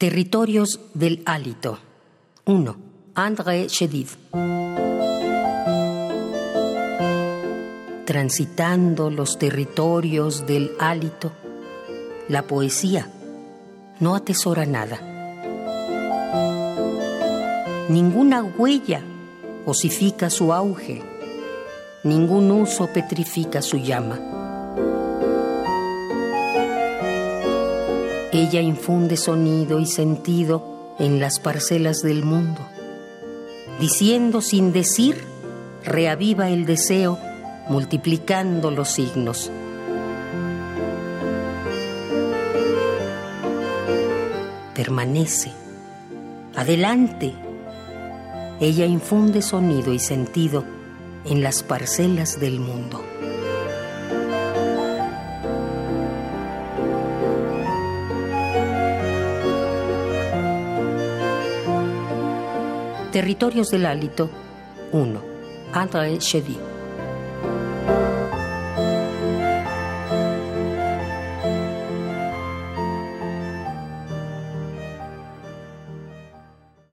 Territorios del hálito. 1. André Chedid. Transitando los territorios del hálito, la poesía no atesora nada. Ninguna huella osifica su auge, ningún uso petrifica su llama. Ella infunde sonido y sentido en las parcelas del mundo. Diciendo sin decir, reaviva el deseo, multiplicando los signos. Permanece. Adelante. Ella infunde sonido y sentido en las parcelas del mundo. Territorios del Hálito 1. André Chevy.